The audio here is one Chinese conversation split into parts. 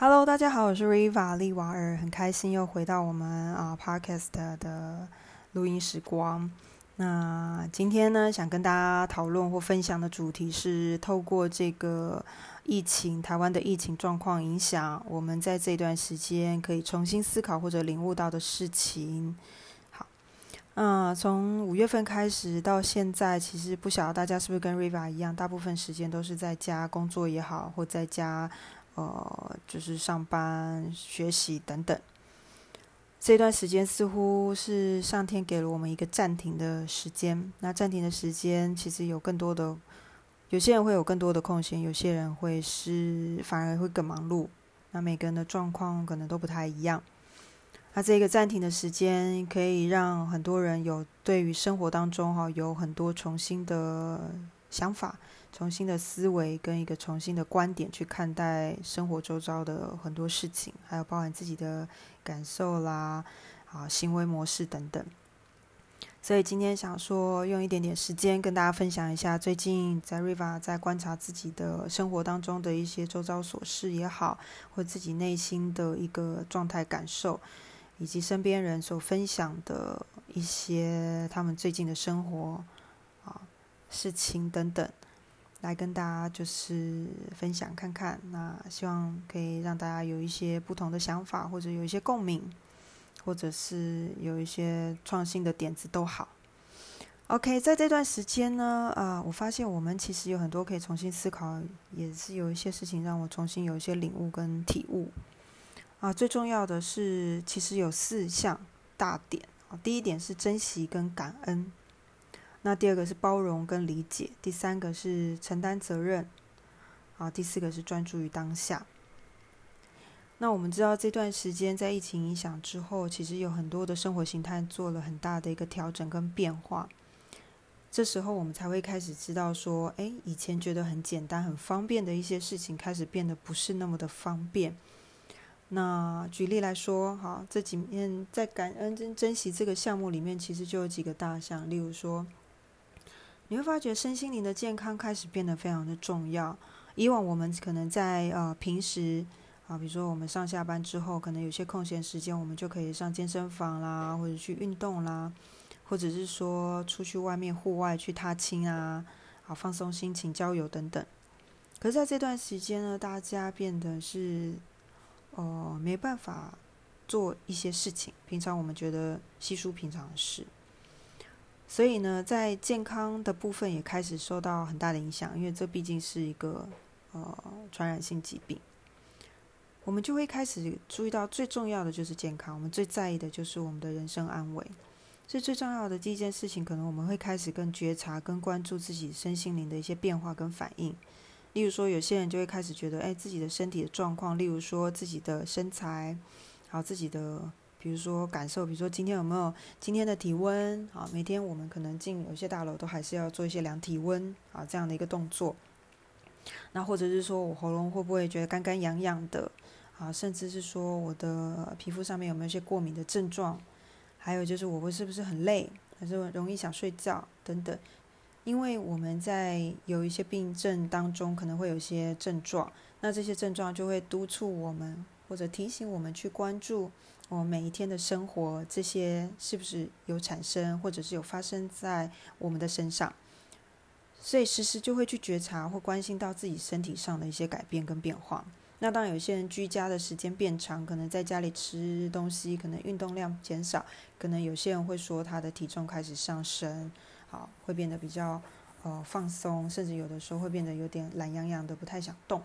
Hello，大家好，我是 Riva 利瓦尔，很开心又回到我们啊 Podcast 的录音时光。那今天呢，想跟大家讨论或分享的主题是透过这个疫情，台湾的疫情状况影响，我们在这段时间可以重新思考或者领悟到的事情。好，嗯，从五月份开始到现在，其实不晓得大家是不是跟 Riva 一样，大部分时间都是在家工作也好，或在家。呃，就是上班、学习等等，这段时间似乎是上天给了我们一个暂停的时间。那暂停的时间，其实有更多的，有些人会有更多的空闲，有些人会是反而会更忙碌。那每个人的状况可能都不太一样。那这个暂停的时间，可以让很多人有对于生活当中哈有很多重新的想法。重新的思维跟一个重新的观点去看待生活周遭的很多事情，还有包含自己的感受啦，啊，行为模式等等。所以今天想说，用一点点时间跟大家分享一下，最近在 Riva 在观察自己的生活当中的一些周遭琐事也好，或自己内心的一个状态感受，以及身边人所分享的一些他们最近的生活事情等等。来跟大家就是分享看看，那希望可以让大家有一些不同的想法，或者有一些共鸣，或者是有一些创新的点子都好。OK，在这段时间呢，啊，我发现我们其实有很多可以重新思考，也是有一些事情让我重新有一些领悟跟体悟。啊，最重要的是，其实有四项大点啊，第一点是珍惜跟感恩。那第二个是包容跟理解，第三个是承担责任，啊，第四个是专注于当下。那我们知道这段时间在疫情影响之后，其实有很多的生活形态做了很大的一个调整跟变化。这时候我们才会开始知道说，哎，以前觉得很简单、很方便的一些事情，开始变得不是那么的方便。那举例来说，哈，这几面在感恩跟珍惜这个项目里面，其实就有几个大项，例如说。你会发觉身心灵的健康开始变得非常的重要。以往我们可能在呃平时啊，比如说我们上下班之后，可能有些空闲时间，我们就可以上健身房啦，或者去运动啦，或者是说出去外面户外去踏青啊，好放松心情、郊游等等。可是在这段时间呢，大家变得是哦没办法做一些事情，平常我们觉得稀疏平常的事。所以呢，在健康的部分也开始受到很大的影响，因为这毕竟是一个呃传染性疾病，我们就会开始注意到最重要的就是健康，我们最在意的就是我们的人生安危。所以最重要的第一件事情，可能我们会开始更觉察、更关注自己身心灵的一些变化跟反应。例如说，有些人就会开始觉得，哎，自己的身体的状况，例如说自己的身材，还有自己的。比如说感受，比如说今天有没有今天的体温啊？每天我们可能进有些大楼都还是要做一些量体温啊这样的一个动作。那或者是说我喉咙会不会觉得干干痒痒的啊？甚至是说我的皮肤上面有没有一些过敏的症状？还有就是我会是不是很累，还是容易想睡觉等等？因为我们在有一些病症当中可能会有一些症状，那这些症状就会督促我们或者提醒我们去关注。我每一天的生活，这些是不是有产生，或者是有发生在我们的身上？所以时时就会去觉察或关心到自己身体上的一些改变跟变化。那当，有些人居家的时间变长，可能在家里吃东西，可能运动量减少，可能有些人会说他的体重开始上升，好，会变得比较呃放松，甚至有的时候会变得有点懒洋洋的，不太想动，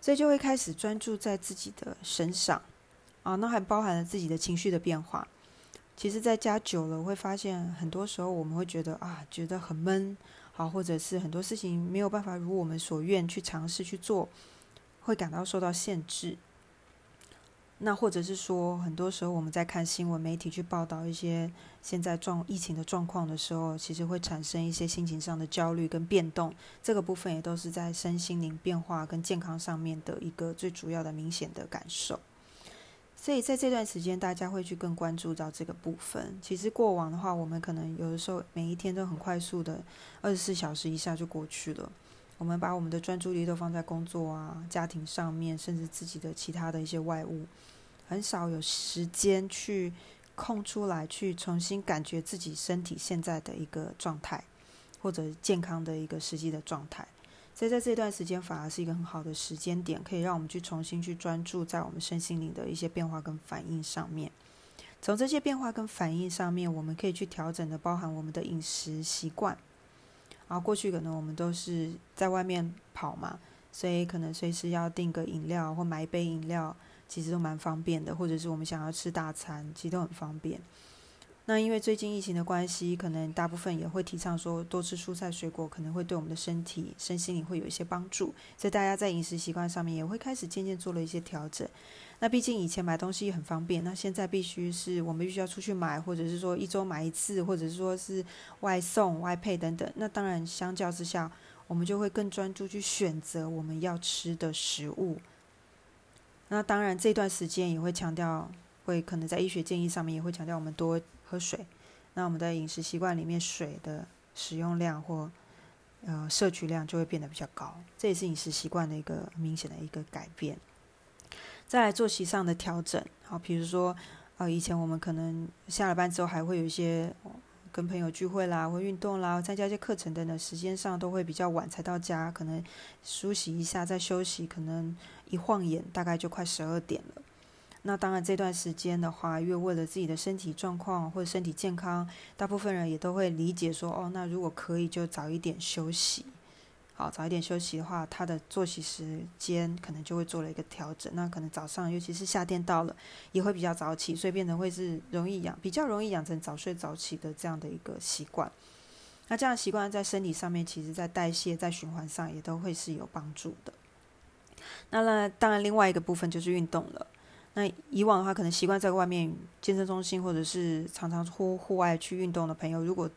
所以就会开始专注在自己的身上。啊，那还包含了自己的情绪的变化。其实，在家久了，会发现很多时候我们会觉得啊，觉得很闷，好，或者是很多事情没有办法如我们所愿去尝试去做，会感到受到限制。那或者是说，很多时候我们在看新闻媒体去报道一些现在状疫情的状况的时候，其实会产生一些心情上的焦虑跟变动。这个部分也都是在身心灵变化跟健康上面的一个最主要的明显的感受。所以在这段时间，大家会去更关注到这个部分。其实过往的话，我们可能有的时候每一天都很快速的，二十四小时一下就过去了。我们把我们的专注力都放在工作啊、家庭上面，甚至自己的其他的一些外物，很少有时间去空出来，去重新感觉自己身体现在的一个状态，或者健康的一个实际的状态。所以在这段时间，反而是一个很好的时间点，可以让我们去重新去专注在我们身心灵的一些变化跟反应上面。从这些变化跟反应上面，我们可以去调整的，包含我们的饮食习惯。然后过去可能我们都是在外面跑嘛，所以可能随时要订个饮料或买一杯饮料，其实都蛮方便的。或者是我们想要吃大餐，其实都很方便。那因为最近疫情的关系，可能大部分也会提倡说多吃蔬菜水果，可能会对我们的身体、身心灵会有一些帮助。所以大家在饮食习惯上面也会开始渐渐做了一些调整。那毕竟以前买东西很方便，那现在必须是我们必须要出去买，或者是说一周买一次，或者是说是外送、外配等等。那当然相较之下，我们就会更专注去选择我们要吃的食物。那当然这段时间也会强调，会可能在医学建议上面也会强调我们多。喝水，那我们的饮食习惯里面水的使用量或呃摄取量就会变得比较高，这也是饮食习惯的一个明显的一个改变。再来作息上的调整，好，比如说呃以前我们可能下了班之后还会有一些跟朋友聚会啦，或运动啦，参加一些课程等等，时间上都会比较晚才到家，可能梳洗一下再休息，可能一晃眼大概就快十二点了。那当然，这段时间的话，因为为了自己的身体状况或者身体健康，大部分人也都会理解说，哦，那如果可以就早一点休息。好，早一点休息的话，他的作息时间可能就会做了一个调整。那可能早上，尤其是夏天到了，也会比较早起，所以变成会是容易养，比较容易养成早睡早起的这样的一个习惯。那这样习惯在身体上面，其实在代谢、在循环上也都会是有帮助的。那那当然，另外一个部分就是运动了。那以往的话，可能习惯在外面健身中心，或者是常常户户外去运动的朋友，如果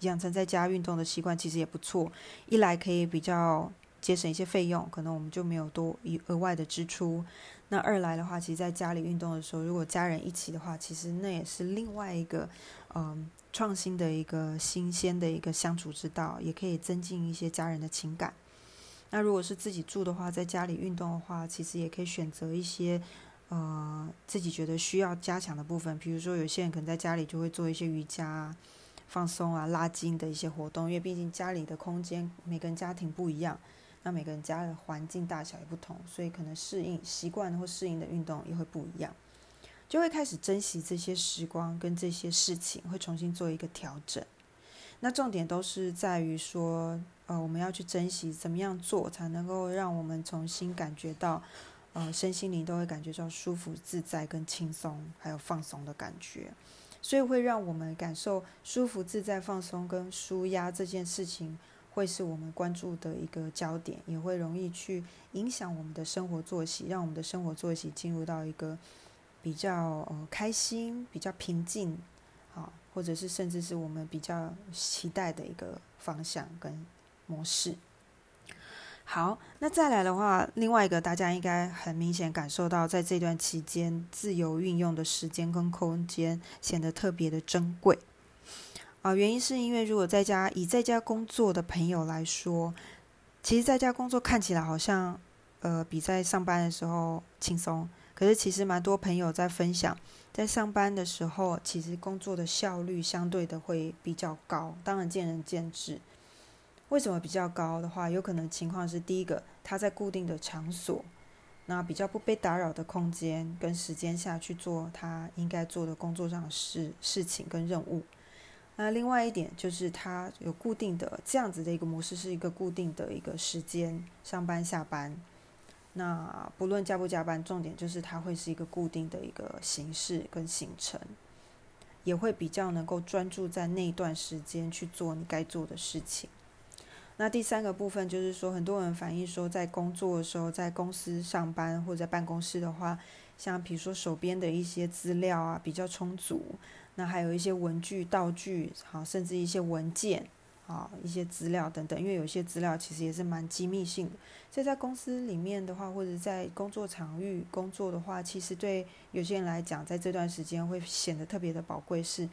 养成在家运动的习惯，其实也不错。一来可以比较节省一些费用，可能我们就没有多一额外的支出。那二来的话，其实在家里运动的时候，如果家人一起的话，其实那也是另外一个嗯创新的一个新鲜的一个相处之道，也可以增进一些家人的情感。那如果是自己住的话，在家里运动的话，其实也可以选择一些。呃，自己觉得需要加强的部分，比如说有些人可能在家里就会做一些瑜伽、放松啊、拉筋的一些活动，因为毕竟家里的空间每个人家庭不一样，那每个人家的环境大小也不同，所以可能适应习惯或适应的运动也会不一样，就会开始珍惜这些时光跟这些事情，会重新做一个调整。那重点都是在于说，呃，我们要去珍惜怎么样做才能够让我们重新感觉到。呃，身心灵都会感觉到舒服、自在、跟轻松，还有放松的感觉，所以会让我们感受舒服、自在、放松跟舒压这件事情，会是我们关注的一个焦点，也会容易去影响我们的生活作息，让我们的生活作息进入到一个比较呃开心、比较平静，啊，或者是甚至是我们比较期待的一个方向跟模式。好，那再来的话，另外一个大家应该很明显感受到，在这段期间自由运用的时间跟空间显得特别的珍贵啊。原因是因为如果在家以在家工作的朋友来说，其实在家工作看起来好像呃比在上班的时候轻松，可是其实蛮多朋友在分享，在上班的时候其实工作的效率相对的会比较高，当然见仁见智。为什么比较高的话，有可能情况是第一个，他在固定的场所，那比较不被打扰的空间跟时间下去做他应该做的工作上的事事情跟任务。那另外一点就是他有固定的这样子的一个模式，是一个固定的一个时间上班下班。那不论加不加班，重点就是它会是一个固定的一个形式跟行程，也会比较能够专注在那一段时间去做你该做的事情。那第三个部分就是说，很多人反映说，在工作的时候，在公司上班或者在办公室的话，像比如说手边的一些资料啊比较充足，那还有一些文具、道具，好，甚至一些文件，啊，一些资料等等，因为有些资料其实也是蛮机密性的，所以在公司里面的话，或者在工作场域工作的话，其实对有些人来讲，在这段时间会显得特别的宝贵，是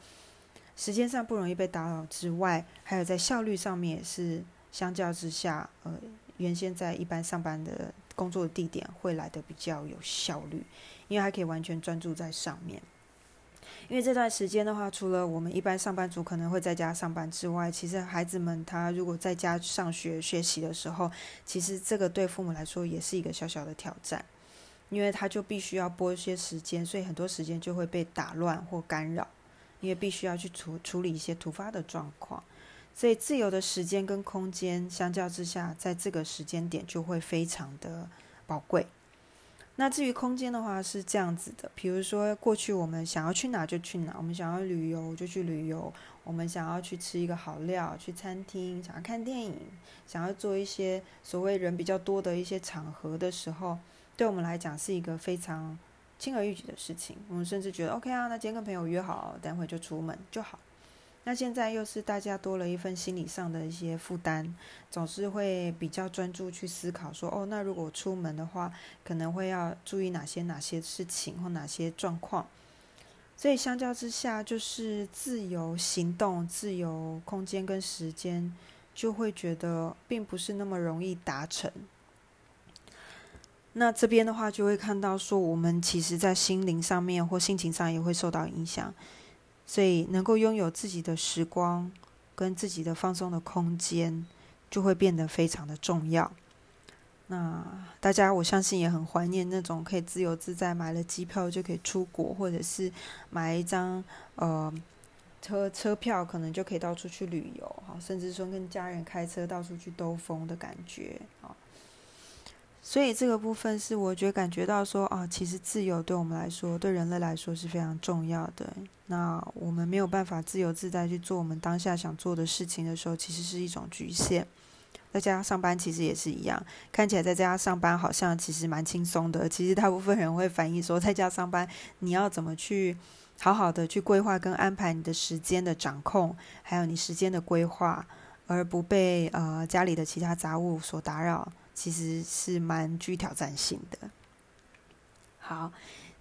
时间上不容易被打扰之外，还有在效率上面也是。相较之下，呃，原先在一般上班的工作地点会来的比较有效率，因为还可以完全专注在上面。因为这段时间的话，除了我们一般上班族可能会在家上班之外，其实孩子们他如果在家上学学习的时候，其实这个对父母来说也是一个小小的挑战，因为他就必须要拨一些时间，所以很多时间就会被打乱或干扰，因为必须要去处处理一些突发的状况，所以自由的时间跟空间相较之下，在这个时间点就会非常的宝贵。那至于空间的话是这样子的，比如说过去我们想要去哪就去哪，我们想要旅游就去旅游，我们想要去吃一个好料，去餐厅，想要看电影，想要做一些所谓人比较多的一些场合的时候，对我们来讲是一个非常轻而易举的事情。我们甚至觉得 OK 啊，那今天跟朋友约好，等会就出门就好。那现在又是大家多了一份心理上的一些负担，总是会比较专注去思考说，哦，那如果出门的话，可能会要注意哪些哪些事情或哪些状况。所以相较之下，就是自由行动、自由空间跟时间，就会觉得并不是那么容易达成。那这边的话，就会看到说，我们其实在心灵上面或心情上也会受到影响。所以，能够拥有自己的时光跟自己的放松的空间，就会变得非常的重要。那大家，我相信也很怀念那种可以自由自在，买了机票就可以出国，或者是买一张呃车车票，可能就可以到处去旅游，哈，甚至说跟家人开车到处去兜风的感觉，啊。所以这个部分是我觉得感觉到说啊，其实自由对我们来说，对人类来说是非常重要的。那我们没有办法自由自在去做我们当下想做的事情的时候，其实是一种局限。在家上班其实也是一样，看起来在家上班好像其实蛮轻松的。其实大部分人会反映说，在家上班你要怎么去好好的去规划跟安排你的时间的掌控，还有你时间的规划，而不被呃家里的其他杂物所打扰。其实是蛮具挑战性的。好，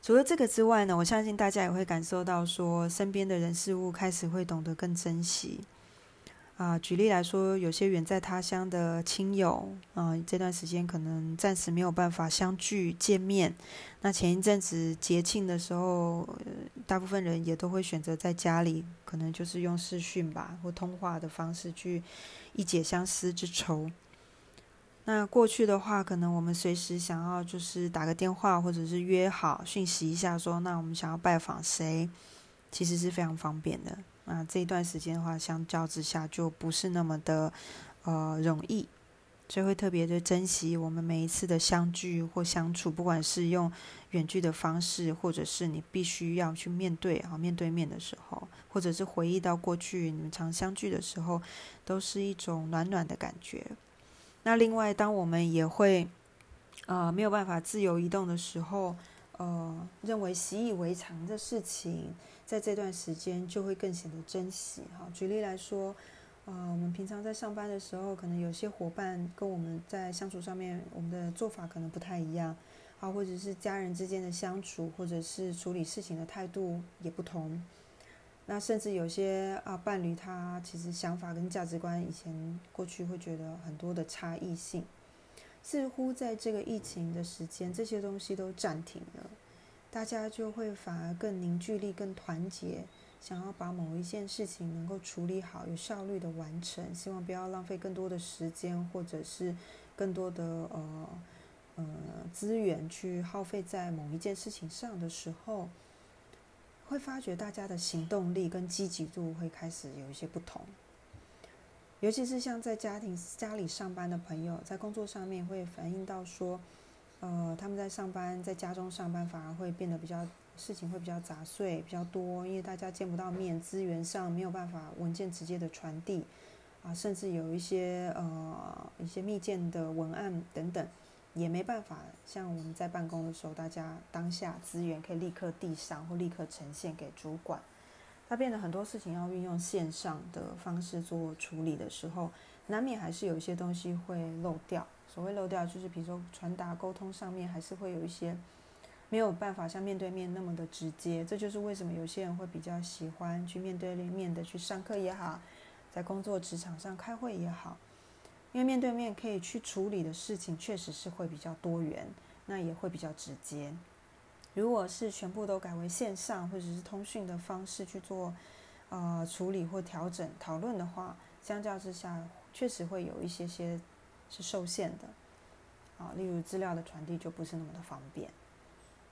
除了这个之外呢，我相信大家也会感受到说，身边的人事物开始会懂得更珍惜。啊，举例来说，有些远在他乡的亲友，啊，这段时间可能暂时没有办法相聚见面。那前一阵子节庆的时候，大部分人也都会选择在家里，可能就是用视讯吧或通话的方式去一解相思之愁。那过去的话，可能我们随时想要就是打个电话，或者是约好讯息一下，说那我们想要拜访谁，其实是非常方便的。那这一段时间的话，相较之下就不是那么的呃容易，所以会特别的珍惜我们每一次的相聚或相处，不管是用远距的方式，或者是你必须要去面对啊面对面的时候，或者是回忆到过去你们常相聚的时候，都是一种暖暖的感觉。那另外，当我们也会，呃，没有办法自由移动的时候，呃，认为习以为常的事情，在这段时间就会更显得珍惜。哈，举例来说，呃，我们平常在上班的时候，可能有些伙伴跟我们在相处上面，我们的做法可能不太一样，啊，或者是家人之间的相处，或者是处理事情的态度也不同。那甚至有些啊伴侣，他其实想法跟价值观以前过去会觉得很多的差异性，似乎在这个疫情的时间，这些东西都暂停了，大家就会反而更凝聚力、更团结，想要把某一件事情能够处理好、有效率的完成，希望不要浪费更多的时间，或者是更多的呃呃资源去耗费在某一件事情上的时候。会发觉大家的行动力跟积极度会开始有一些不同，尤其是像在家庭家里上班的朋友，在工作上面会反映到说，呃，他们在上班在家中上班反而会变得比较事情会比较杂碎比较多，因为大家见不到面，资源上没有办法文件直接的传递，啊，甚至有一些呃一些密件的文案等等。也没办法像我们在办公的时候，大家当下资源可以立刻递上或立刻呈现给主管。它变得很多事情要运用线上的方式做处理的时候，难免还是有一些东西会漏掉。所谓漏掉，就是比如说传达沟通上面还是会有一些没有办法像面对面那么的直接。这就是为什么有些人会比较喜欢去面对面的去上课也好，在工作职场上开会也好。因为面对面可以去处理的事情确实是会比较多元，那也会比较直接。如果是全部都改为线上或者是通讯的方式去做呃处理或调整讨论的话，相较之下确实会有一些些是受限的啊，例如资料的传递就不是那么的方便。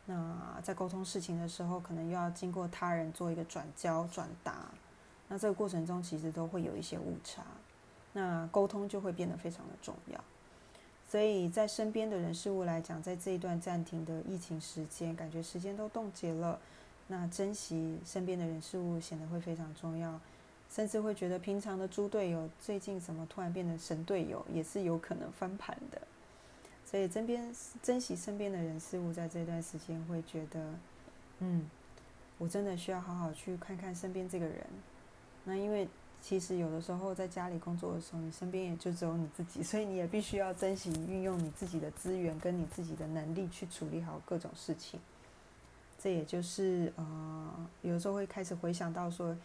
那在沟通事情的时候，可能又要经过他人做一个转交转达，那这个过程中其实都会有一些误差，那沟通就会变得非常的重要。所以在身边的人事物来讲，在这一段暂停的疫情时间，感觉时间都冻结了，那珍惜身边的人事物显得会非常重要，甚至会觉得平常的猪队友最近怎么突然变成神队友，也是有可能翻盘的。所以，身边珍惜身边的人事物，在这段时间会觉得，嗯，我真的需要好好去看看身边这个人。那因为其实有的时候在家里工作的时候，你身边也就只有你自己，所以你也必须要珍惜运用你自己的资源跟你自己的能力去处理好各种事情。这也就是呃，有时候会开始回想到说，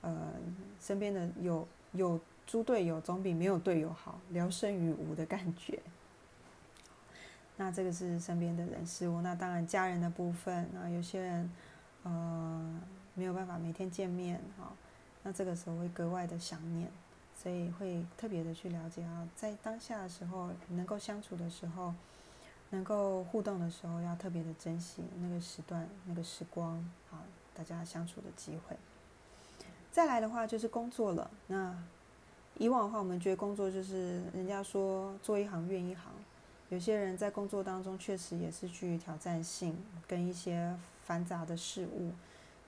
呃，身边的有有猪队友总比没有队友好，聊胜于无的感觉。那这个是身边的人事物，那当然家人的部分，那有些人，呃，没有办法每天见面，哈，那这个时候会格外的想念，所以会特别的去了解啊，在当下的时候能够相处的时候，能够互动的时候，要特别的珍惜那个时段、那个时光，啊，大家相处的机会。再来的话就是工作了，那以往的话，我们觉得工作就是人家说做一行怨一行。有些人在工作当中确实也是具挑战性，跟一些繁杂的事物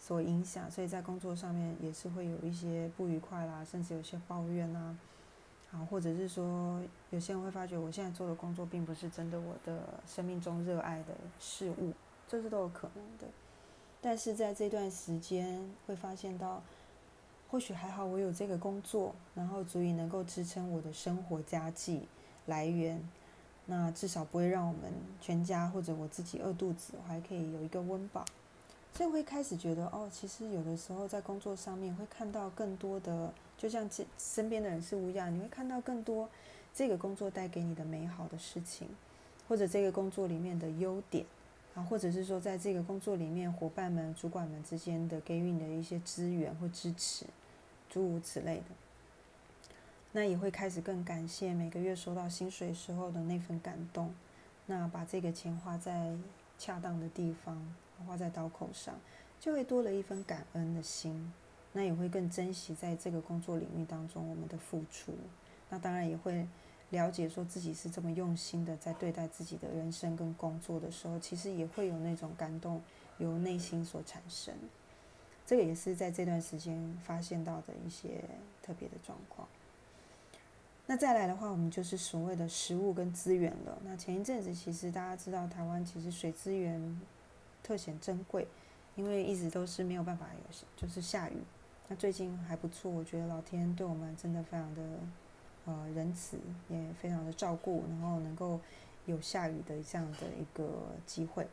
所影响，所以在工作上面也是会有一些不愉快啦，甚至有些抱怨啊，啊，或者是说有些人会发觉我现在做的工作并不是真的我的生命中热爱的事物，这是都有可能的。但是在这段时间会发现到，或许还好我有这个工作，然后足以能够支撑我的生活家计来源。那至少不会让我们全家或者我自己饿肚子，我还可以有一个温饱，所以会开始觉得哦，其实有的时候在工作上面会看到更多的，就像这身边的人事物一样，你会看到更多这个工作带给你的美好的事情，或者这个工作里面的优点啊，或者是说在这个工作里面伙伴们、主管们之间的给予你的一些资源或支持，诸如此类的。那也会开始更感谢每个月收到薪水时候的那份感动，那把这个钱花在恰当的地方，花在刀口上，就会多了一份感恩的心。那也会更珍惜在这个工作领域当中我们的付出。那当然也会了解说自己是这么用心的在对待自己的人生跟工作的时候，其实也会有那种感动由内心所产生。这个也是在这段时间发现到的一些特别的状况。那再来的话，我们就是所谓的食物跟资源了。那前一阵子，其实大家知道，台湾其实水资源特显珍贵，因为一直都是没有办法有，就是下雨。那最近还不错，我觉得老天对我们真的非常的呃仁慈，也非常的照顾，然后能够有下雨的这样的一个机会。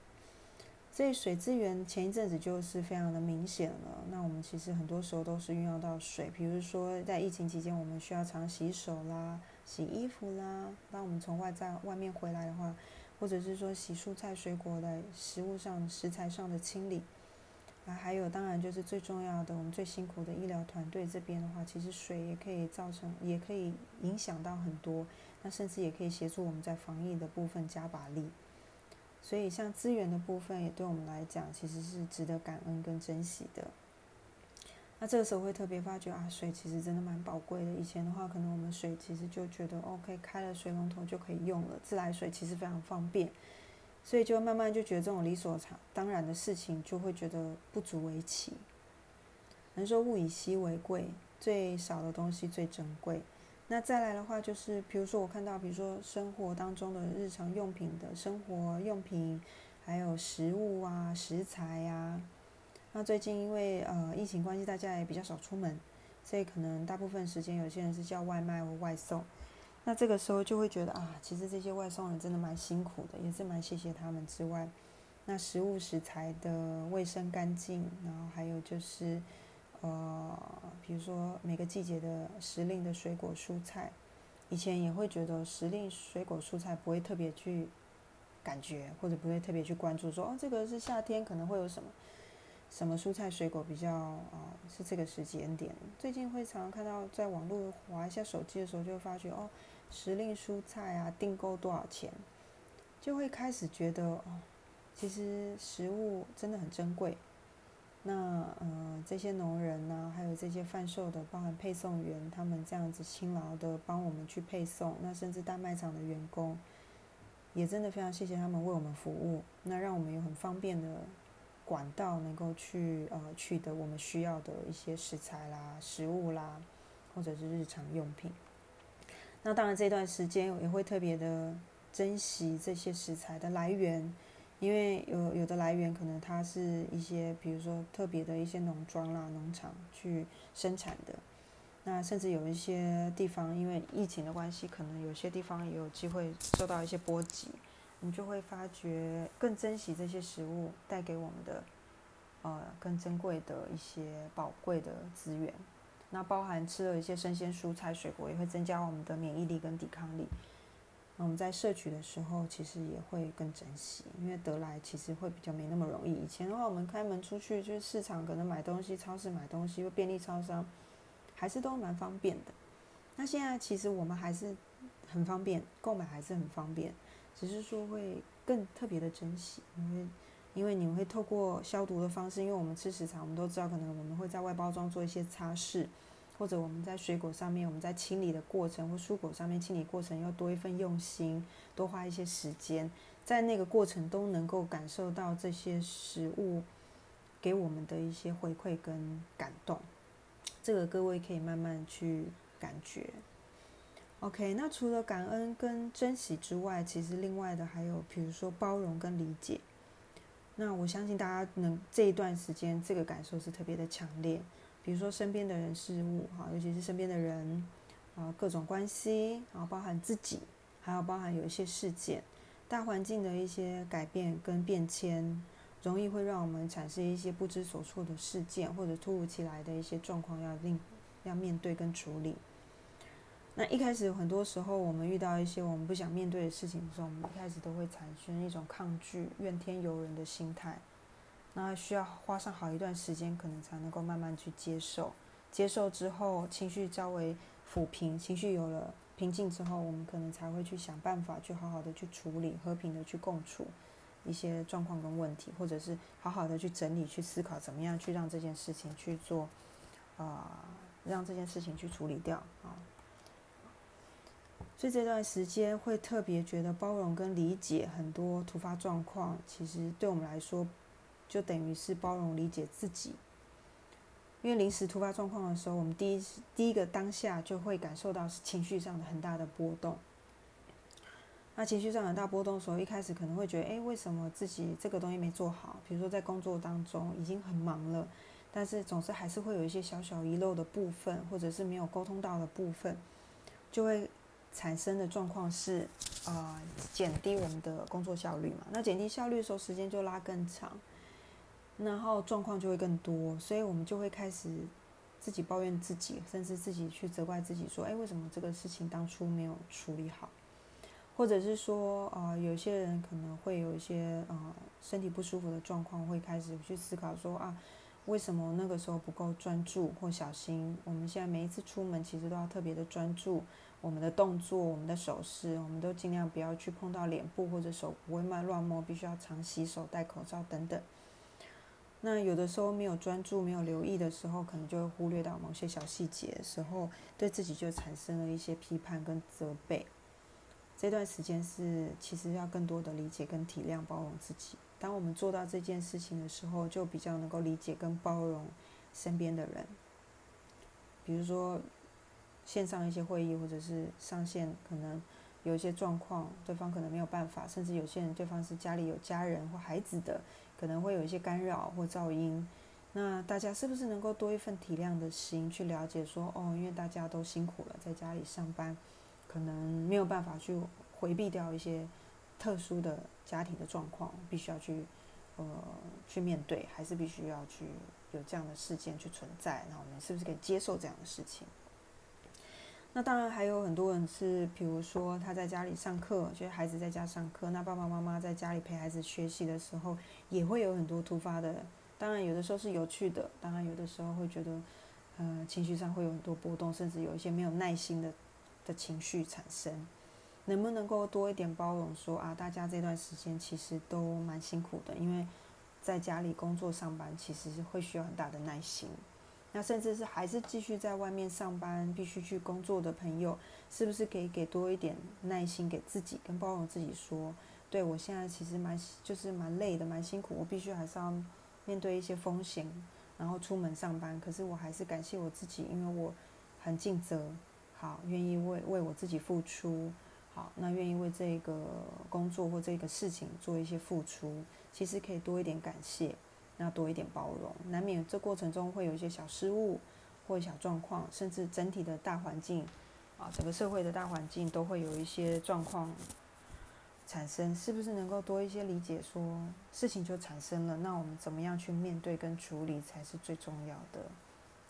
所以水资源前一阵子就是非常的明显了。那我们其实很多时候都是运用到水，比如说在疫情期间，我们需要常洗手啦、洗衣服啦。当我们从外在外面回来的话，或者是说洗蔬菜水果的食物上食材上的清理啊，还有当然就是最重要的，我们最辛苦的医疗团队这边的话，其实水也可以造成，也可以影响到很多。那甚至也可以协助我们在防疫的部分加把力。所以，像资源的部分，也对我们来讲，其实是值得感恩跟珍惜的。那这个时候会特别发觉啊，水其实真的蛮宝贵的。以前的话，可能我们水其实就觉得，OK，开了水龙头就可以用了，自来水其实非常方便，所以就慢慢就觉得这种理所当然的事情，就会觉得不足为奇。人说物以稀为贵，最少的东西最珍贵。那再来的话，就是比如说我看到，比如说生活当中的日常用品的生活用品，还有食物啊、食材呀。那最近因为呃疫情关系，大家也比较少出门，所以可能大部分时间有些人是叫外卖或外送。那这个时候就会觉得啊，其实这些外送人真的蛮辛苦的，也是蛮谢谢他们之外，那食物食材的卫生干净，然后还有就是。呃，比如说每个季节的时令的水果蔬菜，以前也会觉得时令水果蔬菜不会特别去感觉，或者不会特别去关注，说哦，这个是夏天可能会有什么什么蔬菜水果比较啊是这个时间点。最近会常常看到在网络划一下手机的时候，就会发觉哦，时令蔬菜啊订购多少钱，就会开始觉得哦，其实食物真的很珍贵。那呃，这些农人呢，还有这些贩售的，包含配送员，他们这样子辛劳的帮我们去配送，那甚至大卖场的员工，也真的非常谢谢他们为我们服务，那让我们有很方便的管道，能够去呃取得我们需要的一些食材啦、食物啦，或者是日常用品。那当然这段时间也会特别的珍惜这些食材的来源。因为有有的来源可能它是一些，比如说特别的一些农庄啦、农场去生产的，那甚至有一些地方因为疫情的关系，可能有些地方也有机会受到一些波及，你就会发觉更珍惜这些食物带给我们的，呃，更珍贵的一些宝贵的资源。那包含吃了一些生鲜蔬菜水果，也会增加我们的免疫力跟抵抗力。那我们在摄取的时候，其实也会更珍惜，因为得来其实会比较没那么容易。以前的话，我们开门出去就是市场，可能买东西、超市买东西，或便利超商，还是都蛮方便的。那现在其实我们还是很方便，购买还是很方便，只是说会更特别的珍惜，因为因为你会透过消毒的方式，因为我们吃食材，我们都知道，可能我们会在外包装做一些擦拭。或者我们在水果上面，我们在清理的过程或蔬果上面清理过程要多一份用心，多花一些时间，在那个过程都能够感受到这些食物给我们的一些回馈跟感动。这个各位可以慢慢去感觉。OK，那除了感恩跟珍惜之外，其实另外的还有，比如说包容跟理解。那我相信大家能这一段时间这个感受是特别的强烈。比如说身边的人事物，哈，尤其是身边的人，啊，各种关系，然后包含自己，还有包含有一些事件，大环境的一些改变跟变迁，容易会让我们产生一些不知所措的事件，或者突如其来的一些状况要令要面对跟处理。那一开始很多时候，我们遇到一些我们不想面对的事情的时候，我们一开始都会产生一种抗拒、怨天尤人的心态。那需要花上好一段时间，可能才能够慢慢去接受。接受之后，情绪较为抚平，情绪有了平静之后，我们可能才会去想办法，去好好的去处理，和平的去共处一些状况跟问题，或者是好好的去整理、去思考，怎么样去让这件事情去做，啊，让这件事情去处理掉啊。所以这段时间会特别觉得包容跟理解很多突发状况，其实对我们来说。就等于是包容理解自己，因为临时突发状况的时候，我们第一第一个当下就会感受到情绪上的很大的波动。那情绪上很大波动的时候，一开始可能会觉得，哎，为什么自己这个东西没做好？比如说在工作当中已经很忙了，但是总是还是会有一些小小遗漏的部分，或者是没有沟通到的部分，就会产生的状况是，啊，减低我们的工作效率嘛。那减低效率的时候，时间就拉更长。然后状况就会更多，所以我们就会开始自己抱怨自己，甚至自己去责怪自己，说：“哎，为什么这个事情当初没有处理好？”或者是说，啊，有些人可能会有一些啊身体不舒服的状况，会开始去思考说：“啊，为什么那个时候不够专注或小心？”我们现在每一次出门，其实都要特别的专注我们的动作、我们的手势，我们都尽量不要去碰到脸部或者手不会乱乱摸，必须要常洗手、戴口罩等等。那有的时候没有专注、没有留意的时候，可能就会忽略到某些小细节的时候，对自己就产生了一些批判跟责备。这段时间是其实要更多的理解跟体谅、包容自己。当我们做到这件事情的时候，就比较能够理解跟包容身边的人。比如说线上一些会议，或者是上线，可能有一些状况，对方可能没有办法，甚至有些人对方是家里有家人或孩子的。可能会有一些干扰或噪音，那大家是不是能够多一份体谅的心去了解说，哦，因为大家都辛苦了，在家里上班，可能没有办法去回避掉一些特殊的家庭的状况，必须要去呃去面对，还是必须要去有这样的事件去存在？那我们是不是可以接受这样的事情？那当然还有很多人是，比如说他在家里上课，就是孩子在家上课，那爸爸妈妈在家里陪孩子学习的时候，也会有很多突发的。当然有的时候是有趣的，当然有的时候会觉得，呃，情绪上会有很多波动，甚至有一些没有耐心的的情绪产生。能不能够多一点包容，说啊，大家这段时间其实都蛮辛苦的，因为在家里工作上班，其实是会需要很大的耐心。那甚至是还是继续在外面上班，必须去工作的朋友，是不是可以给多一点耐心给自己，跟包容自己说，对我现在其实蛮就是蛮累的，蛮辛苦，我必须还是要面对一些风险，然后出门上班。可是我还是感谢我自己，因为我很尽责，好，愿意为为我自己付出，好，那愿意为这个工作或这个事情做一些付出，其实可以多一点感谢。那多一点包容，难免这过程中会有一些小失误或小状况，甚至整体的大环境啊，整个社会的大环境都会有一些状况产生，是不是能够多一些理解？说事情就产生了，那我们怎么样去面对跟处理才是最重要的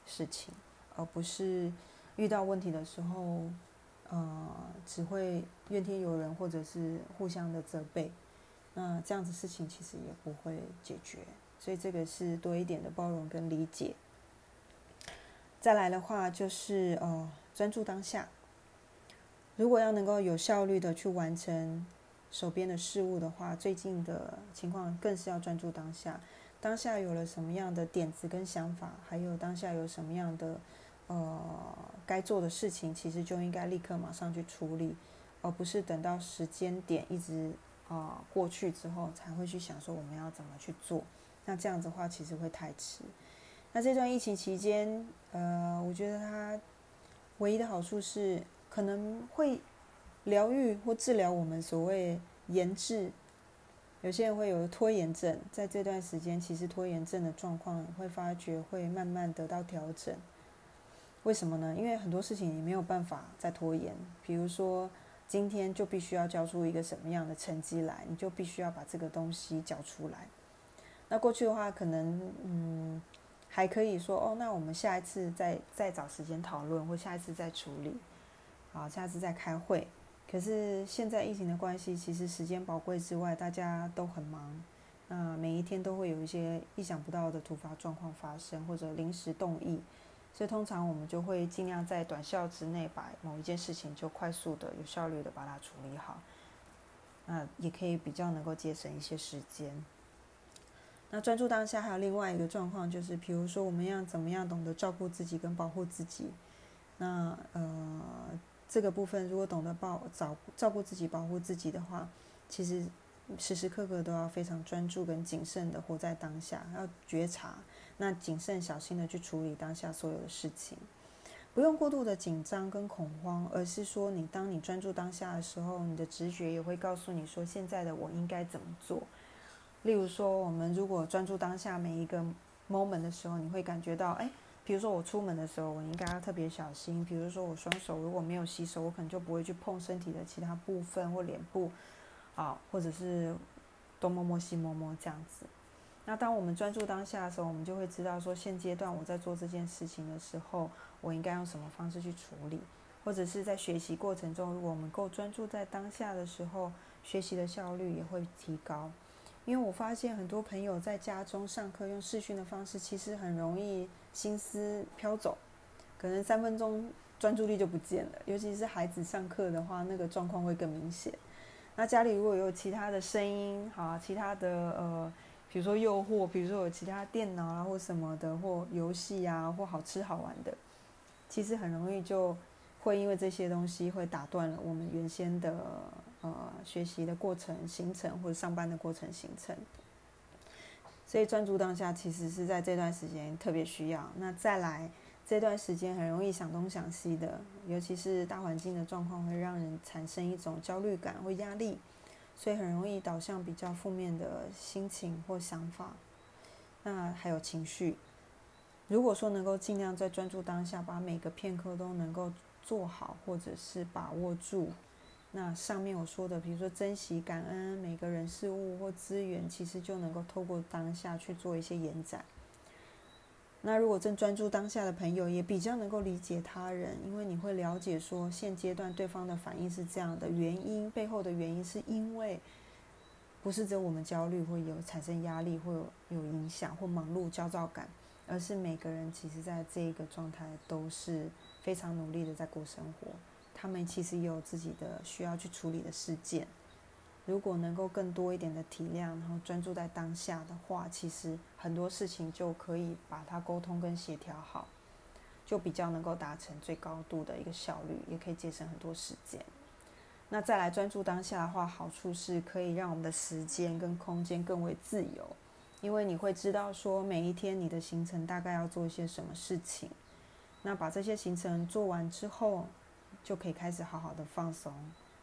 事情，而不是遇到问题的时候，呃，只会怨天尤人或者是互相的责备，那这样子事情其实也不会解决。所以这个是多一点的包容跟理解。再来的话就是呃专注当下。如果要能够有效率的去完成手边的事物的话，最近的情况更是要专注当下。当下有了什么样的点子跟想法，还有当下有什么样的呃该做的事情，其实就应该立刻马上去处理，而不是等到时间点一直啊过去之后才会去想说我们要怎么去做。那这样子的话，其实会太迟。那这段疫情期间，呃，我觉得它唯一的好处是，可能会疗愈或治疗我们所谓延滞。有些人会有拖延症，在这段时间，其实拖延症的状况会发觉会慢慢得到调整。为什么呢？因为很多事情你没有办法再拖延。比如说，今天就必须要交出一个什么样的成绩来，你就必须要把这个东西交出来。那过去的话，可能嗯还可以说哦，那我们下一次再再找时间讨论，或下一次再处理，好，下次再开会。可是现在疫情的关系，其实时间宝贵之外，大家都很忙，那每一天都会有一些意想不到的突发状况发生，或者临时动议，所以通常我们就会尽量在短效之内把某一件事情就快速的、有效率的把它处理好，那也可以比较能够节省一些时间。那专注当下还有另外一个状况，就是比如说我们要怎么样懂得照顾自己跟保护自己。那呃这个部分如果懂得保照照顾自己、保护自己的话，其实时时刻刻都要非常专注跟谨慎的活在当下，要觉察，那谨慎小心的去处理当下所有的事情，不用过度的紧张跟恐慌，而是说你当你专注当下的时候，你的直觉也会告诉你说现在的我应该怎么做。例如说，我们如果专注当下每一个 moment 的时候，你会感觉到，哎，比如说我出门的时候，我应该要特别小心。比如说我双手如果没有洗手，我可能就不会去碰身体的其他部分或脸部，啊，或者是东摸摸西摸摸这样子。那当我们专注当下的时候，我们就会知道说，现阶段我在做这件事情的时候，我应该用什么方式去处理，或者是在学习过程中，如果我们够专注在当下的时候，学习的效率也会提高。因为我发现很多朋友在家中上课用视讯的方式，其实很容易心思飘走，可能三分钟专注力就不见了。尤其是孩子上课的话，那个状况会更明显。那家里如果有其他的声音，好，其他的呃，比如说诱惑，比如说有其他电脑啊或什么的，或游戏啊，或好吃好玩的，其实很容易就会因为这些东西会打断了我们原先的。呃，学习的过程、行程或者上班的过程、行程，所以专注当下其实是在这段时间特别需要。那再来这段时间很容易想东想西的，尤其是大环境的状况会让人产生一种焦虑感或压力，所以很容易导向比较负面的心情或想法。那还有情绪，如果说能够尽量在专注当下，把每个片刻都能够做好，或者是把握住。那上面我说的，比如说珍惜、感恩每个人、事物或资源，其实就能够透过当下去做一些延展。那如果正专注当下的朋友，也比较能够理解他人，因为你会了解说现阶段对方的反应是这样的原因，背后的原因是因为不是只有我们焦虑会有产生压力，会有有影响或忙碌焦躁感，而是每个人其实在这个状态都是非常努力的在过生活，他们其实也有自己的需要去处理的事件。如果能够更多一点的体谅，然后专注在当下的话，其实很多事情就可以把它沟通跟协调好，就比较能够达成最高度的一个效率，也可以节省很多时间。那再来专注当下的话，好处是可以让我们的时间跟空间更为自由，因为你会知道说每一天你的行程大概要做一些什么事情，那把这些行程做完之后，就可以开始好好的放松，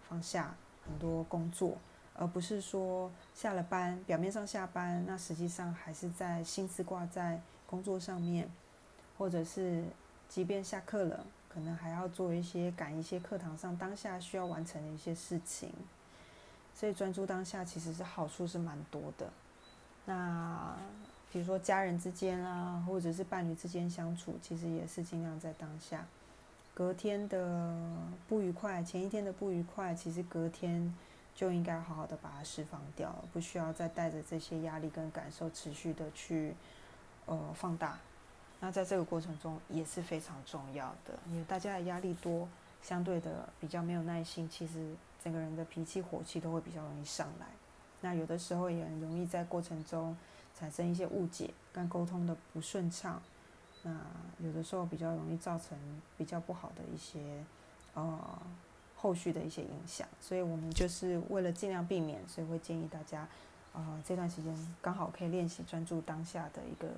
放下很多工作。而不是说下了班，表面上下班，那实际上还是在心思挂在工作上面，或者是即便下课了，可能还要做一些赶一些课堂上当下需要完成的一些事情。所以专注当下其实是好处是蛮多的。那比如说家人之间啊，或者是伴侣之间相处，其实也是尽量在当下。隔天的不愉快，前一天的不愉快，其实隔天。就应该好好的把它释放掉，不需要再带着这些压力跟感受持续的去呃放大。那在这个过程中也是非常重要的，因为大家的压力多，相对的比较没有耐心，其实整个人的脾气火气都会比较容易上来。那有的时候也很容易在过程中产生一些误解跟沟通的不顺畅。那有的时候比较容易造成比较不好的一些呃。后续的一些影响，所以我们就是为了尽量避免，所以会建议大家，呃，这段时间刚好可以练习专注当下的一个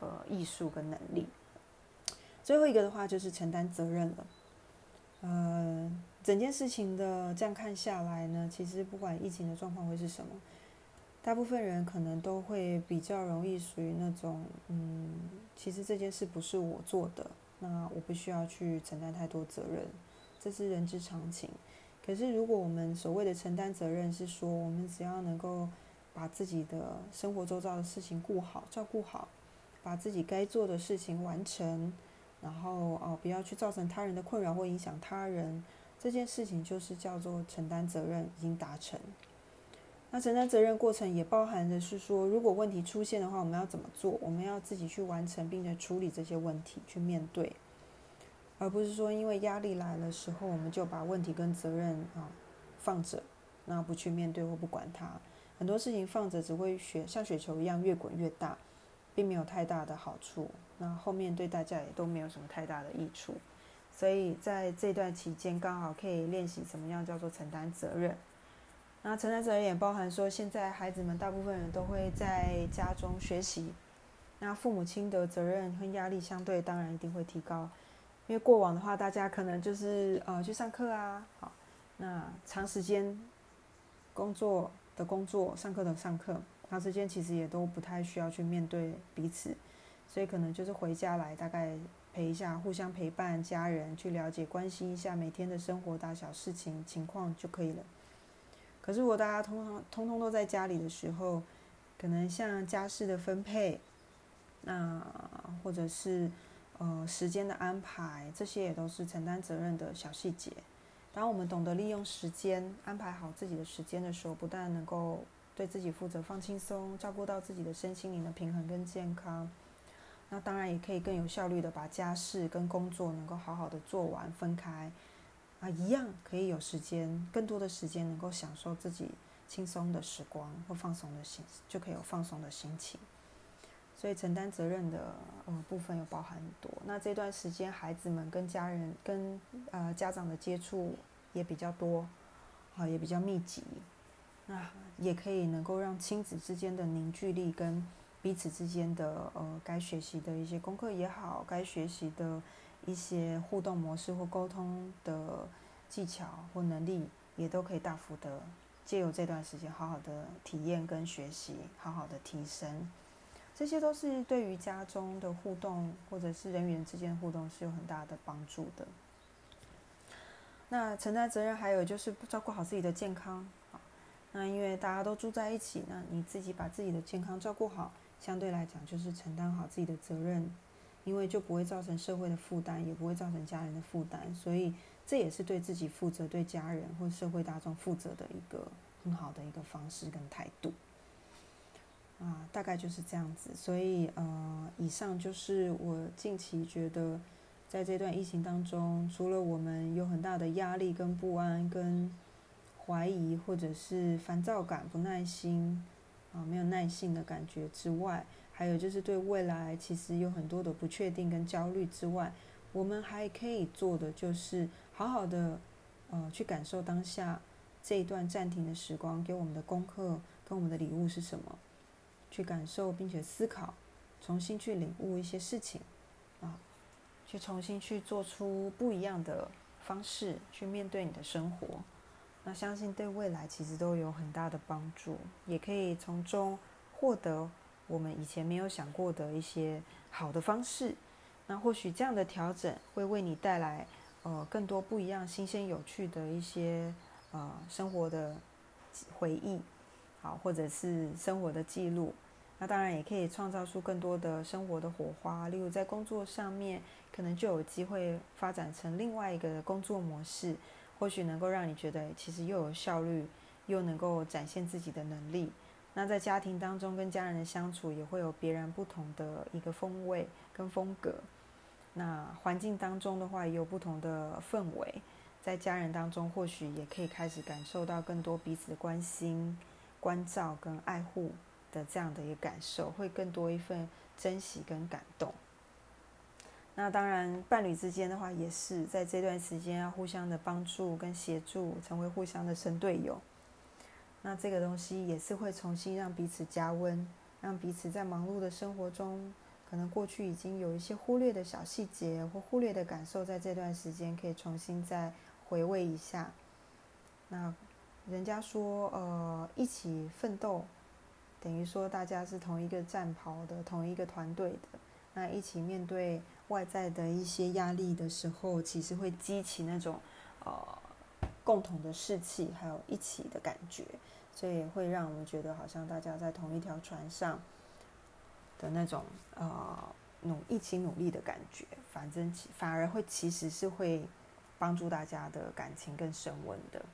呃艺术跟能力。最后一个的话就是承担责任了，呃，整件事情的这样看下来呢，其实不管疫情的状况会是什么，大部分人可能都会比较容易属于那种，嗯，其实这件事不是我做的，那我不需要去承担太多责任。这是人之常情，可是如果我们所谓的承担责任，是说我们只要能够把自己的生活周遭的事情顾好、照顾好，把自己该做的事情完成，然后哦不要去造成他人的困扰或影响他人，这件事情就是叫做承担责任已经达成。那承担责任过程也包含的是说，如果问题出现的话，我们要怎么做？我们要自己去完成并且处理这些问题，去面对。而不是说，因为压力来的时候，我们就把问题跟责任啊放着，那不去面对或不管它。很多事情放着只会雪像雪球一样越滚越大，并没有太大的好处。那后面对大家也都没有什么太大的益处。所以在这段期间，刚好可以练习什么样叫做承担责任。那承担责任也包含说，现在孩子们大部分人都会在家中学习，那父母亲的责任和压力相对当然一定会提高。因为过往的话，大家可能就是呃去上课啊，好，那长时间工作的工作，上课的上课，长时间其实也都不太需要去面对彼此，所以可能就是回家来大概陪一下，互相陪伴家人，去了解关心一下每天的生活大小事情情况就可以了。可是如果大家通常通通都在家里的时候，可能像家事的分配，那或者是。呃，时间的安排，这些也都是承担责任的小细节。当我们懂得利用时间，安排好自己的时间的时候，不但能够对自己负责、放轻松，照顾到自己的身心灵的平衡跟健康，那当然也可以更有效率的把家事跟工作能够好好的做完，分开啊，一样可以有时间，更多的时间能够享受自己轻松的时光或放松的心，就可以有放松的心情。所以承担责任的呃部分有包含很多。那这段时间，孩子们跟家人、跟呃家长的接触也比较多，好也比较密集。那也可以能够让亲子之间的凝聚力跟彼此之间的呃该学习的一些功课也好，该学习的一些互动模式或沟通的技巧或能力，也都可以大幅的借由这段时间好好的体验跟学习，好好的提升。这些都是对于家中的互动，或者是人与人之间的互动是有很大的帮助的。那承担责任，还有就是照顾好自己的健康。好，那因为大家都住在一起，那你自己把自己的健康照顾好，相对来讲就是承担好自己的责任。因为就不会造成社会的负担，也不会造成家人的负担，所以这也是对自己负责、对家人或社会大众负责的一个很好的一个方式跟态度。啊，大概就是这样子。所以呃，以上就是我近期觉得，在这段疫情当中，除了我们有很大的压力跟不安跟怀疑，或者是烦躁感、不耐心啊，没有耐性的感觉之外，还有就是对未来其实有很多的不确定跟焦虑之外，我们还可以做的就是好好的呃去感受当下这一段暂停的时光给我们的功课跟我们的礼物是什么，去感受并且思考，重新去领悟一些事情啊，去重新去做出不一样的方式去面对你的生活，那相信对未来其实都有很大的帮助，也可以从中获得。我们以前没有想过的一些好的方式，那或许这样的调整会为你带来呃更多不一样、新鲜、有趣的一些呃生活的回忆，好，或者是生活的记录。那当然也可以创造出更多的生活的火花，例如在工作上面，可能就有机会发展成另外一个工作模式，或许能够让你觉得其实又有效率，又能够展现自己的能力。那在家庭当中跟家人的相处也会有别人不同的一个风味跟风格。那环境当中的话也有不同的氛围，在家人当中或许也可以开始感受到更多彼此的关心、关照跟爱护的这样的一个感受，会更多一份珍惜跟感动。那当然，伴侣之间的话也是在这段时间要互相的帮助跟协助，成为互相的神队友。那这个东西也是会重新让彼此加温，让彼此在忙碌的生活中，可能过去已经有一些忽略的小细节或忽略的感受，在这段时间可以重新再回味一下。那人家说，呃，一起奋斗，等于说大家是同一个战袍的，同一个团队的。那一起面对外在的一些压力的时候，其实会激起那种，呃。共同的士气，还有一起的感觉，所以会让我们觉得好像大家在同一条船上的那种呃努一起努力的感觉。反正反而会其实是会帮助大家的感情更升温的。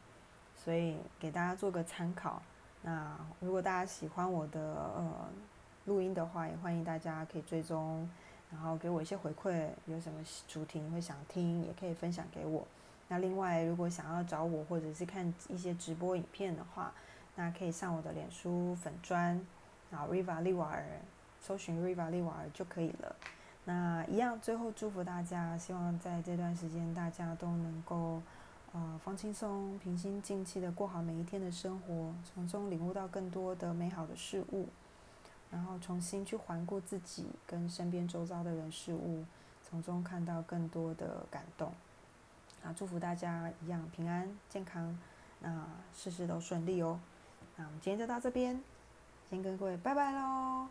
所以给大家做个参考。那如果大家喜欢我的呃录音的话，也欢迎大家可以追踪，然后给我一些回馈。有什么主题你会想听，也可以分享给我。那另外，如果想要找我或者是看一些直播影片的话，那可以上我的脸书粉砖，然后 Riva 利瓦尔，搜寻 Riva 利瓦尔就可以了。那一样，最后祝福大家，希望在这段时间大家都能够呃放轻松、平心静气的过好每一天的生活，从中领悟到更多的美好的事物，然后重新去环顾自己跟身边周遭的人事物，从中看到更多的感动。那祝福大家一样平安健康，那事事都顺利哦。那我们今天就到这边，先跟各位拜拜喽。